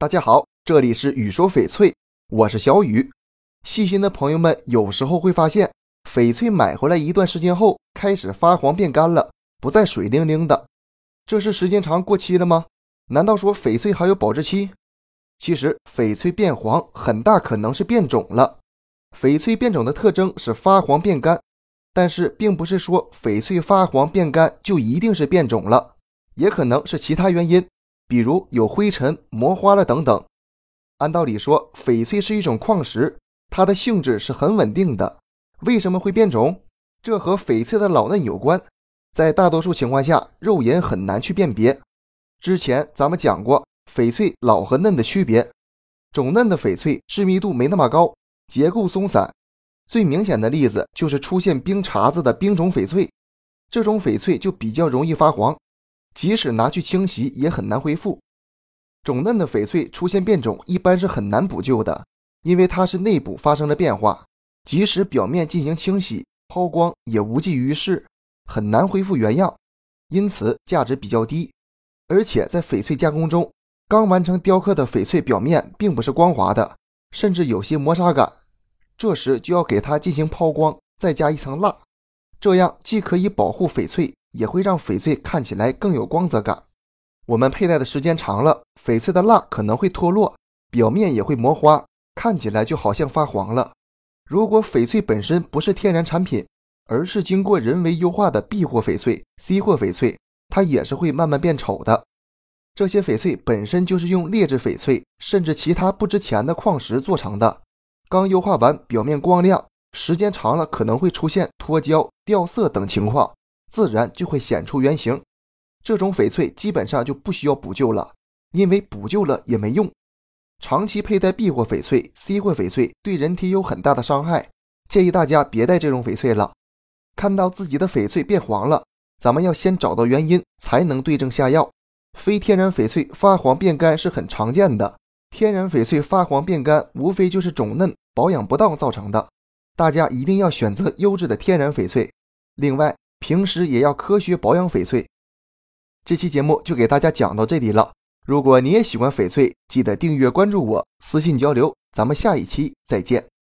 大家好，这里是雨说翡翠，我是小雨。细心的朋友们有时候会发现，翡翠买回来一段时间后开始发黄变干了，不再水灵灵的，这是时间长过期了吗？难道说翡翠还有保质期？其实翡翠变黄很大可能是变种了。翡翠变种的特征是发黄变干，但是并不是说翡翠发黄变干就一定是变种了，也可能是其他原因。比如有灰尘、磨花了等等。按道理说，翡翠是一种矿石，它的性质是很稳定的。为什么会变种？这和翡翠的老嫩有关。在大多数情况下，肉眼很难去辨别。之前咱们讲过翡翠老和嫩的区别。种嫩的翡翠致密度没那么高，结构松散。最明显的例子就是出现冰碴子的冰种翡翠，这种翡翠就比较容易发黄。即使拿去清洗也很难恢复。种嫩的翡翠出现变种，一般是很难补救的，因为它是内部发生了变化，即使表面进行清洗、抛光也无济于事，很难恢复原样，因此价值比较低。而且在翡翠加工中，刚完成雕刻的翡翠表面并不是光滑的，甚至有些磨砂感，这时就要给它进行抛光，再加一层蜡，这样既可以保护翡翠。也会让翡翠看起来更有光泽感。我们佩戴的时间长了，翡翠的蜡可能会脱落，表面也会磨花，看起来就好像发黄了。如果翡翠本身不是天然产品，而是经过人为优化的 B 货翡翠、C 货翡翠，它也是会慢慢变丑的。这些翡翠本身就是用劣质翡翠甚至其他不值钱的矿石做成的，刚优化完，表面光亮，时间长了可能会出现脱胶、掉色等情况。自然就会显出原形，这种翡翠基本上就不需要补救了，因为补救了也没用。长期佩戴 B 货翡翠、C 货翡翠对人体有很大的伤害，建议大家别戴这种翡翠了。看到自己的翡翠变黄了，咱们要先找到原因，才能对症下药。非天然翡翠发黄变干是很常见的，天然翡翠发黄变干无非就是种嫩、保养不当造成的。大家一定要选择优质的天然翡翠。另外，平时也要科学保养翡翠。这期节目就给大家讲到这里了。如果你也喜欢翡翠，记得订阅关注我，私信交流。咱们下一期再见。